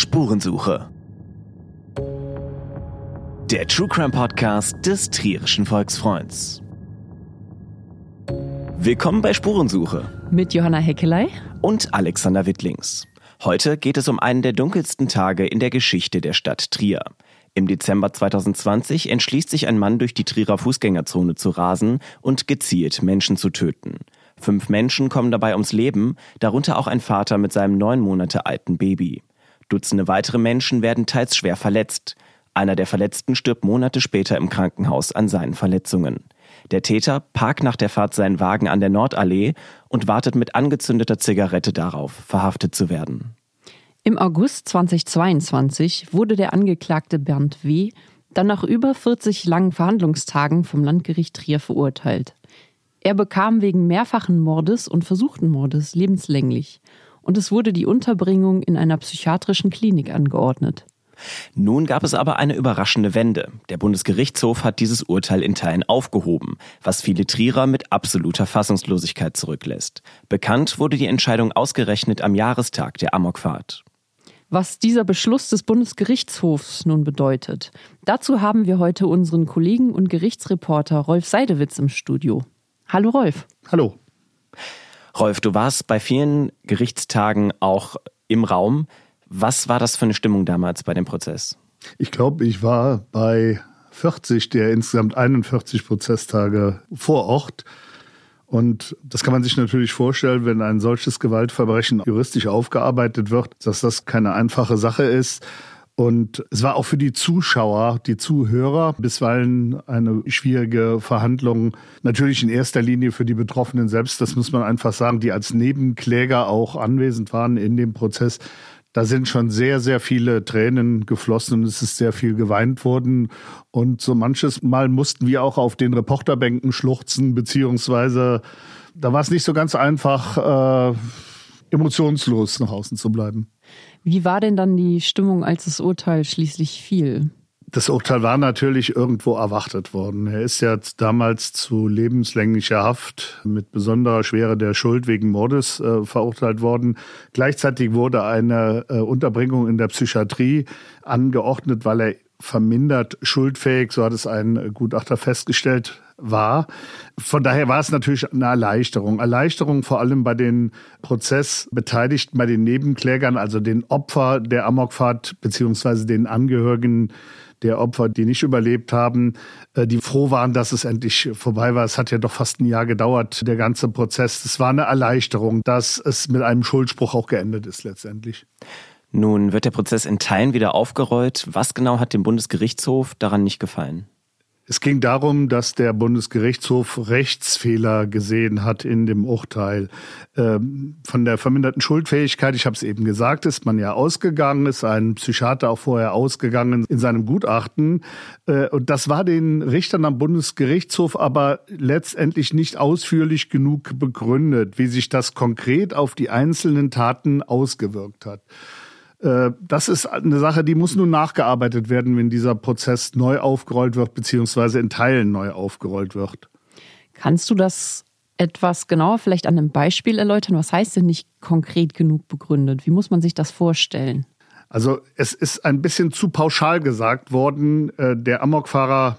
Spurensuche. Der True Crime Podcast des Trierischen Volksfreunds. Willkommen bei Spurensuche mit Johanna Heckelei und Alexander Wittlings. Heute geht es um einen der dunkelsten Tage in der Geschichte der Stadt Trier. Im Dezember 2020 entschließt sich ein Mann durch die Trierer Fußgängerzone zu rasen und gezielt Menschen zu töten. Fünf Menschen kommen dabei ums Leben, darunter auch ein Vater mit seinem neun Monate alten Baby. Dutzende weitere Menschen werden teils schwer verletzt. Einer der Verletzten stirbt Monate später im Krankenhaus an seinen Verletzungen. Der Täter parkt nach der Fahrt seinen Wagen an der Nordallee und wartet mit angezündeter Zigarette darauf, verhaftet zu werden. Im August 2022 wurde der Angeklagte Bernd W. dann nach über 40 langen Verhandlungstagen vom Landgericht Trier verurteilt. Er bekam wegen mehrfachen Mordes und versuchten Mordes lebenslänglich und es wurde die Unterbringung in einer psychiatrischen Klinik angeordnet. Nun gab es aber eine überraschende Wende. Der Bundesgerichtshof hat dieses Urteil in Teilen aufgehoben, was viele Trierer mit absoluter Fassungslosigkeit zurücklässt. Bekannt wurde die Entscheidung ausgerechnet am Jahrestag der Amokfahrt. Was dieser Beschluss des Bundesgerichtshofs nun bedeutet, dazu haben wir heute unseren Kollegen und Gerichtsreporter Rolf Seidewitz im Studio. Hallo Rolf. Hallo. Rolf, du warst bei vielen Gerichtstagen auch im Raum. Was war das für eine Stimmung damals bei dem Prozess? Ich glaube, ich war bei 40 der insgesamt 41 Prozesstage vor Ort. Und das kann man sich natürlich vorstellen, wenn ein solches Gewaltverbrechen juristisch aufgearbeitet wird, dass das keine einfache Sache ist. Und es war auch für die Zuschauer, die Zuhörer bisweilen eine schwierige Verhandlung. Natürlich in erster Linie für die Betroffenen selbst, das muss man einfach sagen, die als Nebenkläger auch anwesend waren in dem Prozess. Da sind schon sehr, sehr viele Tränen geflossen und es ist sehr viel geweint worden. Und so manches Mal mussten wir auch auf den Reporterbänken schluchzen, beziehungsweise da war es nicht so ganz einfach, äh, emotionslos nach außen zu bleiben. Wie war denn dann die Stimmung, als das Urteil schließlich fiel? Das Urteil war natürlich irgendwo erwartet worden. Er ist ja damals zu lebenslänglicher Haft mit besonderer Schwere der Schuld wegen Mordes äh, verurteilt worden. Gleichzeitig wurde eine äh, Unterbringung in der Psychiatrie angeordnet, weil er vermindert schuldfähig, so hat es ein Gutachter festgestellt, war. Von daher war es natürlich eine Erleichterung. Erleichterung vor allem bei den Prozessbeteiligten, bei den Nebenklägern, also den Opfer der Amokfahrt beziehungsweise den Angehörigen der Opfer, die nicht überlebt haben, äh, die froh waren, dass es endlich vorbei war. Es hat ja doch fast ein Jahr gedauert, der ganze Prozess. Es war eine Erleichterung, dass es mit einem Schuldspruch auch geendet ist letztendlich. Nun wird der Prozess in Teilen wieder aufgerollt. Was genau hat dem Bundesgerichtshof daran nicht gefallen? Es ging darum, dass der Bundesgerichtshof Rechtsfehler gesehen hat in dem Urteil. Ähm, von der verminderten Schuldfähigkeit, ich habe es eben gesagt, ist man ja ausgegangen, ist ein Psychiater auch vorher ausgegangen in seinem Gutachten. Äh, und das war den Richtern am Bundesgerichtshof aber letztendlich nicht ausführlich genug begründet, wie sich das konkret auf die einzelnen Taten ausgewirkt hat. Äh, das ist eine Sache, die muss nun nachgearbeitet werden, wenn dieser Prozess neu aufgerollt wird, beziehungsweise in Teilen neu aufgerollt wird. Kannst du das etwas genauer vielleicht an einem Beispiel erläutern? Was heißt denn nicht konkret genug begründet? Wie muss man sich das vorstellen? Also es ist ein bisschen zu pauschal gesagt worden, äh, der Amokfahrer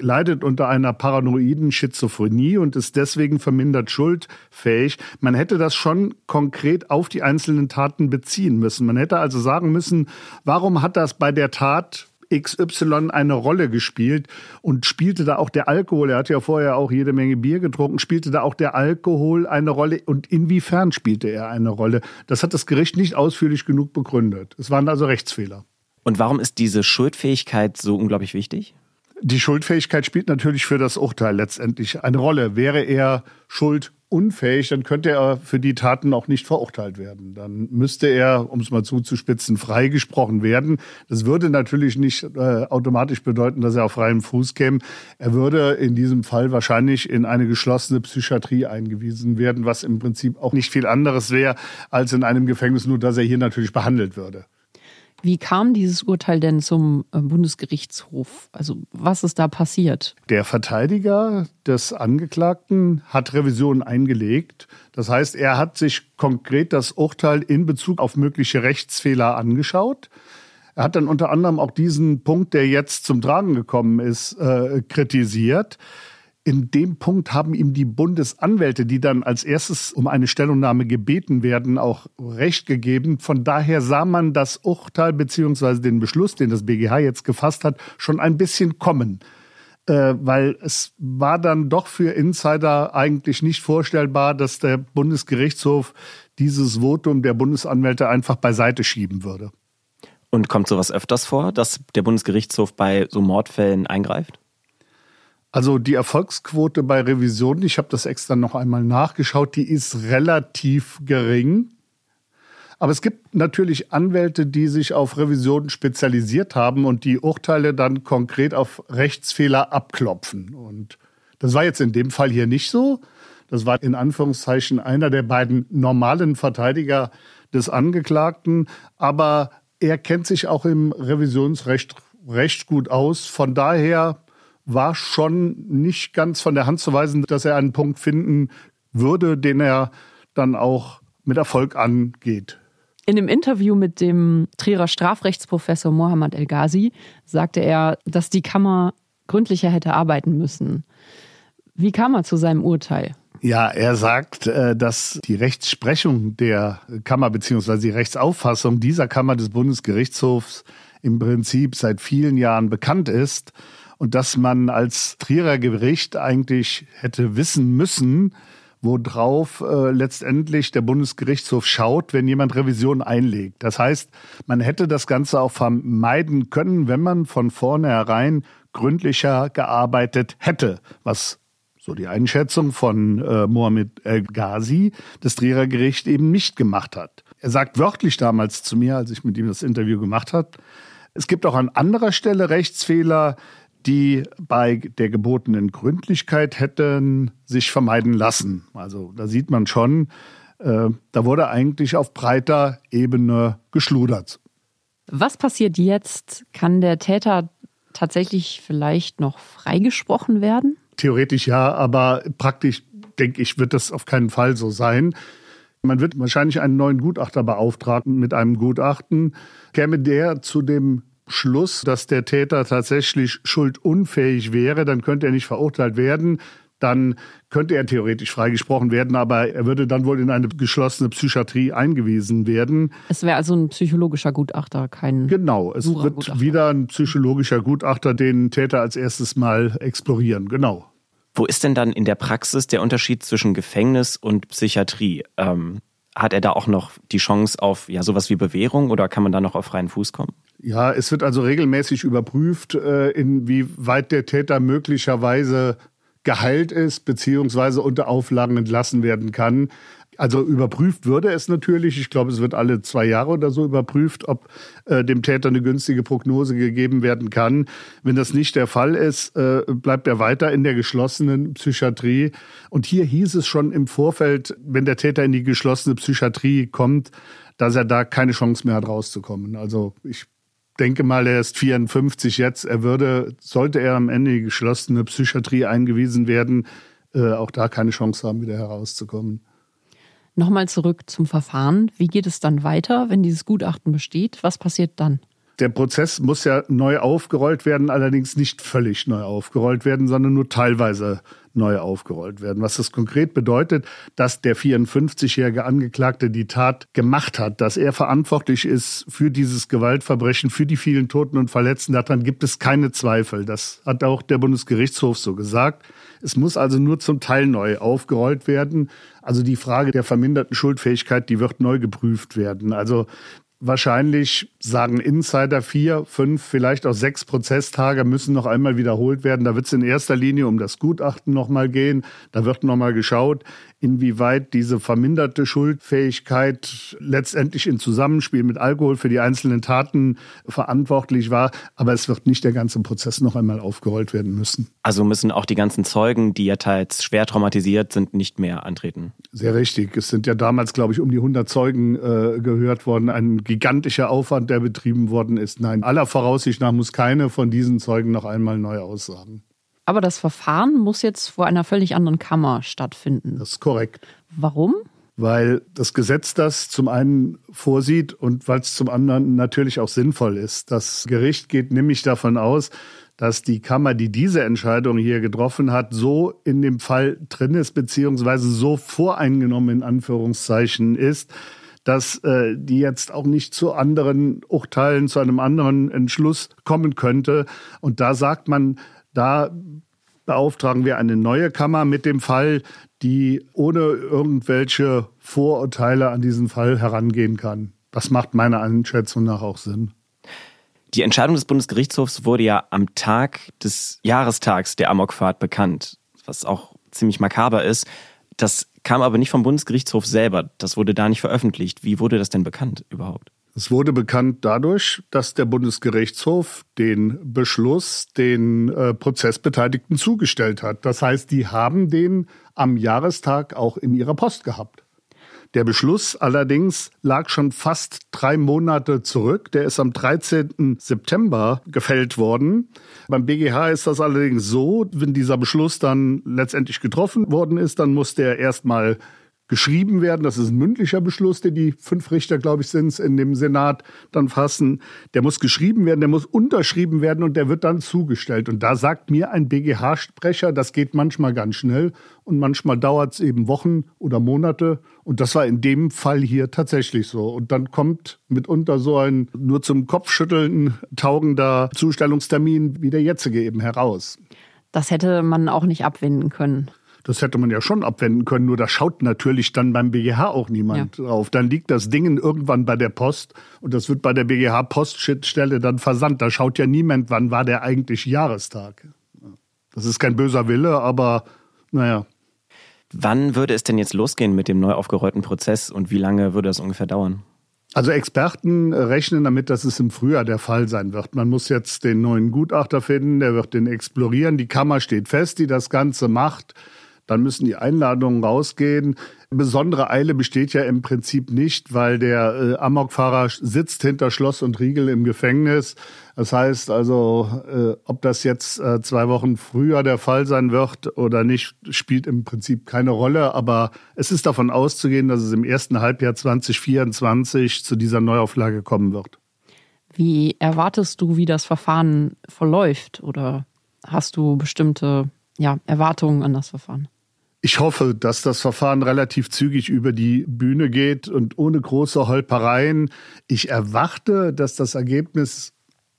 leidet unter einer paranoiden Schizophrenie und ist deswegen vermindert schuldfähig. Man hätte das schon konkret auf die einzelnen Taten beziehen müssen. Man hätte also sagen müssen, warum hat das bei der Tat XY eine Rolle gespielt und spielte da auch der Alkohol, er hat ja vorher auch jede Menge Bier getrunken, spielte da auch der Alkohol eine Rolle und inwiefern spielte er eine Rolle? Das hat das Gericht nicht ausführlich genug begründet. Es waren also Rechtsfehler. Und warum ist diese Schuldfähigkeit so unglaublich wichtig? Die Schuldfähigkeit spielt natürlich für das Urteil letztendlich eine Rolle. Wäre er schuld unfähig, dann könnte er für die Taten auch nicht verurteilt werden. Dann müsste er, um es mal zuzuspitzen, freigesprochen werden. Das würde natürlich nicht äh, automatisch bedeuten, dass er auf freiem Fuß käme. Er würde in diesem Fall wahrscheinlich in eine geschlossene Psychiatrie eingewiesen werden, was im Prinzip auch nicht viel anderes wäre als in einem Gefängnis, nur dass er hier natürlich behandelt würde. Wie kam dieses Urteil denn zum äh, Bundesgerichtshof? Also was ist da passiert? Der Verteidiger des Angeklagten hat Revision eingelegt. Das heißt, er hat sich konkret das Urteil in Bezug auf mögliche Rechtsfehler angeschaut. Er hat dann unter anderem auch diesen Punkt, der jetzt zum Tragen gekommen ist, äh, kritisiert in dem Punkt haben ihm die Bundesanwälte, die dann als erstes um eine Stellungnahme gebeten werden, auch Recht gegeben. Von daher sah man das Urteil beziehungsweise den Beschluss, den das BGH jetzt gefasst hat, schon ein bisschen kommen. Äh, weil es war dann doch für Insider eigentlich nicht vorstellbar, dass der Bundesgerichtshof dieses Votum der Bundesanwälte einfach beiseite schieben würde. Und kommt sowas öfters vor, dass der Bundesgerichtshof bei so Mordfällen eingreift? Also die Erfolgsquote bei Revisionen, ich habe das extra noch einmal nachgeschaut, die ist relativ gering. Aber es gibt natürlich Anwälte, die sich auf Revisionen spezialisiert haben und die Urteile dann konkret auf Rechtsfehler abklopfen. Und das war jetzt in dem Fall hier nicht so. Das war in Anführungszeichen einer der beiden normalen Verteidiger des Angeklagten. Aber er kennt sich auch im Revisionsrecht recht gut aus. Von daher war schon nicht ganz von der Hand zu weisen, dass er einen Punkt finden würde, den er dann auch mit Erfolg angeht. In dem Interview mit dem Trierer Strafrechtsprofessor Mohammad El Ghazi sagte er, dass die Kammer gründlicher hätte arbeiten müssen. Wie kam er zu seinem Urteil? Ja, er sagt, äh, dass die Rechtsprechung der Kammer bzw. die Rechtsauffassung dieser Kammer des Bundesgerichtshofs im Prinzip seit vielen Jahren bekannt ist und dass man als Trierer Gericht eigentlich hätte wissen müssen, worauf äh, letztendlich der Bundesgerichtshof schaut, wenn jemand Revision einlegt. Das heißt, man hätte das Ganze auch vermeiden können, wenn man von vornherein gründlicher gearbeitet hätte, was so die Einschätzung von äh, Mohamed El Ghazi, das Trierer Gericht eben nicht gemacht hat. Er sagt wörtlich damals zu mir, als ich mit ihm das Interview gemacht habe, es gibt auch an anderer Stelle Rechtsfehler, die bei der gebotenen Gründlichkeit hätten sich vermeiden lassen. Also da sieht man schon, äh, da wurde eigentlich auf breiter Ebene geschludert. Was passiert jetzt? Kann der Täter tatsächlich vielleicht noch freigesprochen werden? Theoretisch ja, aber praktisch denke ich, wird das auf keinen Fall so sein. Man wird wahrscheinlich einen neuen Gutachter beauftragen mit einem Gutachten. Käme der zu dem Schluss, dass der Täter tatsächlich schuldunfähig wäre, dann könnte er nicht verurteilt werden. Dann könnte er theoretisch freigesprochen werden, aber er würde dann wohl in eine geschlossene Psychiatrie eingewiesen werden. Es wäre also ein psychologischer Gutachter, kein. Genau, es wird wieder ein psychologischer Gutachter den Täter als erstes mal explorieren. Genau. Wo ist denn dann in der Praxis der Unterschied zwischen Gefängnis und Psychiatrie? Ähm, hat er da auch noch die Chance auf ja sowas wie Bewährung oder kann man da noch auf freien Fuß kommen? Ja, es wird also regelmäßig überprüft, äh, inwieweit der Täter möglicherweise geheilt ist, beziehungsweise unter Auflagen entlassen werden kann. Also überprüft würde es natürlich. Ich glaube, es wird alle zwei Jahre oder so überprüft, ob äh, dem Täter eine günstige Prognose gegeben werden kann. Wenn das nicht der Fall ist, äh, bleibt er weiter in der geschlossenen Psychiatrie. Und hier hieß es schon im Vorfeld, wenn der Täter in die geschlossene Psychiatrie kommt, dass er da keine Chance mehr hat, rauszukommen. Also ich denke mal, er ist 54 jetzt. Er würde, sollte er am Ende in die geschlossene Psychiatrie eingewiesen werden, äh, auch da keine Chance haben, wieder herauszukommen. Nochmal zurück zum Verfahren. Wie geht es dann weiter, wenn dieses Gutachten besteht? Was passiert dann? Der Prozess muss ja neu aufgerollt werden, allerdings nicht völlig neu aufgerollt werden, sondern nur teilweise neu aufgerollt werden. Was das konkret bedeutet, dass der 54-jährige Angeklagte die Tat gemacht hat, dass er verantwortlich ist für dieses Gewaltverbrechen, für die vielen Toten und Verletzten, daran gibt es keine Zweifel. Das hat auch der Bundesgerichtshof so gesagt. Es muss also nur zum Teil neu aufgerollt werden. Also die Frage der verminderten Schuldfähigkeit, die wird neu geprüft werden. Also wahrscheinlich sagen Insider vier, fünf, vielleicht auch sechs Prozesstage müssen noch einmal wiederholt werden. Da wird es in erster Linie um das Gutachten nochmal gehen. Da wird nochmal geschaut, inwieweit diese verminderte Schuldfähigkeit letztendlich in Zusammenspiel mit Alkohol für die einzelnen Taten verantwortlich war. Aber es wird nicht der ganze Prozess noch einmal aufgerollt werden müssen. Also müssen auch die ganzen Zeugen, die ja teils schwer traumatisiert sind, nicht mehr antreten. Sehr richtig. Es sind ja damals, glaube ich, um die 100 Zeugen äh, gehört worden. Ein gigantischer Aufwand, der betrieben worden ist. Nein, aller Voraussicht nach muss keine von diesen Zeugen noch einmal neu aussagen. Aber das Verfahren muss jetzt vor einer völlig anderen Kammer stattfinden. Das ist korrekt. Warum? Weil das Gesetz das zum einen vorsieht und weil es zum anderen natürlich auch sinnvoll ist. Das Gericht geht nämlich davon aus, dass die Kammer, die diese Entscheidung hier getroffen hat, so in dem Fall drin ist, beziehungsweise so voreingenommen in Anführungszeichen ist, dass äh, die jetzt auch nicht zu anderen Urteilen, zu einem anderen Entschluss kommen könnte. Und da sagt man, da beauftragen wir eine neue Kammer mit dem Fall, die ohne irgendwelche Vorurteile an diesen Fall herangehen kann. Das macht meiner Einschätzung nach auch Sinn. Die Entscheidung des Bundesgerichtshofs wurde ja am Tag des Jahrestags der Amokfahrt bekannt, was auch ziemlich makaber ist. Das kam aber nicht vom Bundesgerichtshof selber. Das wurde da nicht veröffentlicht. Wie wurde das denn bekannt überhaupt? Es wurde bekannt dadurch, dass der Bundesgerichtshof den Beschluss den äh, Prozessbeteiligten zugestellt hat. Das heißt, die haben den am Jahrestag auch in ihrer Post gehabt. Der Beschluss allerdings lag schon fast drei Monate zurück. Der ist am 13. September gefällt worden. Beim BGH ist das allerdings so, wenn dieser Beschluss dann letztendlich getroffen worden ist, dann muss der erstmal geschrieben werden. Das ist ein mündlicher Beschluss, den die fünf Richter, glaube ich, sind in dem Senat dann fassen. Der muss geschrieben werden, der muss unterschrieben werden und der wird dann zugestellt. Und da sagt mir ein BGH-Sprecher, das geht manchmal ganz schnell und manchmal dauert es eben Wochen oder Monate. Und das war in dem Fall hier tatsächlich so. Und dann kommt mitunter so ein nur zum Kopfschütteln taugender Zustellungstermin wie der jetzige eben heraus. Das hätte man auch nicht abwenden können. Das hätte man ja schon abwenden können, nur da schaut natürlich dann beim BGH auch niemand ja. drauf. Dann liegt das Ding irgendwann bei der Post und das wird bei der BGH-Poststelle dann versandt. Da schaut ja niemand, wann war der eigentlich Jahrestag. Das ist kein böser Wille, aber naja. Wann würde es denn jetzt losgehen mit dem neu aufgerollten Prozess und wie lange würde das ungefähr dauern? Also Experten rechnen damit, dass es im Frühjahr der Fall sein wird. Man muss jetzt den neuen Gutachter finden, der wird den explorieren. Die Kammer steht fest, die das Ganze macht dann müssen die Einladungen rausgehen. Besondere Eile besteht ja im Prinzip nicht, weil der äh, Amokfahrer sitzt hinter Schloss und Riegel im Gefängnis. Das heißt also, äh, ob das jetzt äh, zwei Wochen früher der Fall sein wird oder nicht, spielt im Prinzip keine Rolle. Aber es ist davon auszugehen, dass es im ersten Halbjahr 2024 zu dieser Neuauflage kommen wird. Wie erwartest du, wie das Verfahren verläuft? Oder hast du bestimmte ja, Erwartungen an das Verfahren? Ich hoffe, dass das Verfahren relativ zügig über die Bühne geht und ohne große Holpereien. Ich erwarte, dass das Ergebnis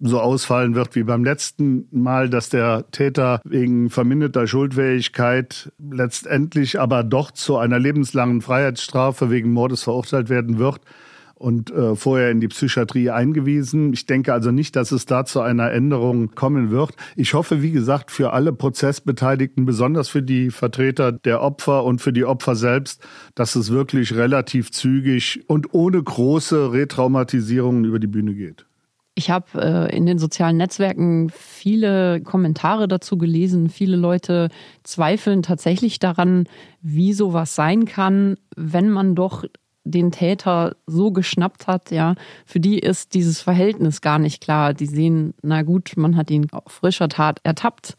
so ausfallen wird wie beim letzten Mal, dass der Täter wegen verminderter Schuldfähigkeit letztendlich aber doch zu einer lebenslangen Freiheitsstrafe wegen Mordes verurteilt werden wird und äh, vorher in die Psychiatrie eingewiesen. Ich denke also nicht, dass es da zu einer Änderung kommen wird. Ich hoffe, wie gesagt, für alle Prozessbeteiligten, besonders für die Vertreter der Opfer und für die Opfer selbst, dass es wirklich relativ zügig und ohne große Retraumatisierungen über die Bühne geht. Ich habe äh, in den sozialen Netzwerken viele Kommentare dazu gelesen. Viele Leute zweifeln tatsächlich daran, wie sowas sein kann, wenn man doch den Täter so geschnappt hat, ja, für die ist dieses Verhältnis gar nicht klar. Die sehen, na gut, man hat ihn auf frischer Tat ertappt.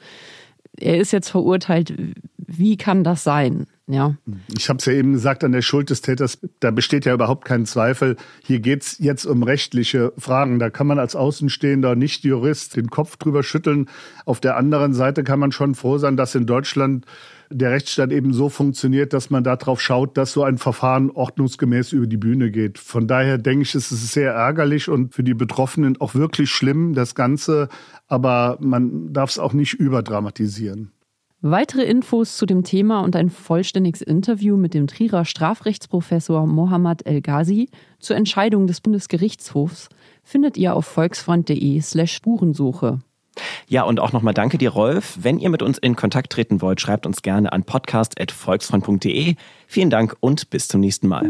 Er ist jetzt verurteilt. Wie kann das sein? Ja. Ich habe es ja eben gesagt, an der Schuld des Täters, da besteht ja überhaupt kein Zweifel. Hier geht's jetzt um rechtliche Fragen. Da kann man als Außenstehender nicht Jurist den Kopf drüber schütteln. Auf der anderen Seite kann man schon froh sein, dass in Deutschland der Rechtsstaat eben so funktioniert, dass man darauf schaut, dass so ein Verfahren ordnungsgemäß über die Bühne geht. Von daher denke ich, es ist sehr ärgerlich und für die Betroffenen auch wirklich schlimm, das Ganze. Aber man darf es auch nicht überdramatisieren. Weitere Infos zu dem Thema und ein vollständiges Interview mit dem Trierer Strafrechtsprofessor Mohammad El Ghazi zur Entscheidung des Bundesgerichtshofs findet ihr auf volksfreund.de/slash Spurensuche. Ja, und auch nochmal danke dir, Rolf. Wenn ihr mit uns in Kontakt treten wollt, schreibt uns gerne an podcast.volksfreund.de. Vielen Dank und bis zum nächsten Mal.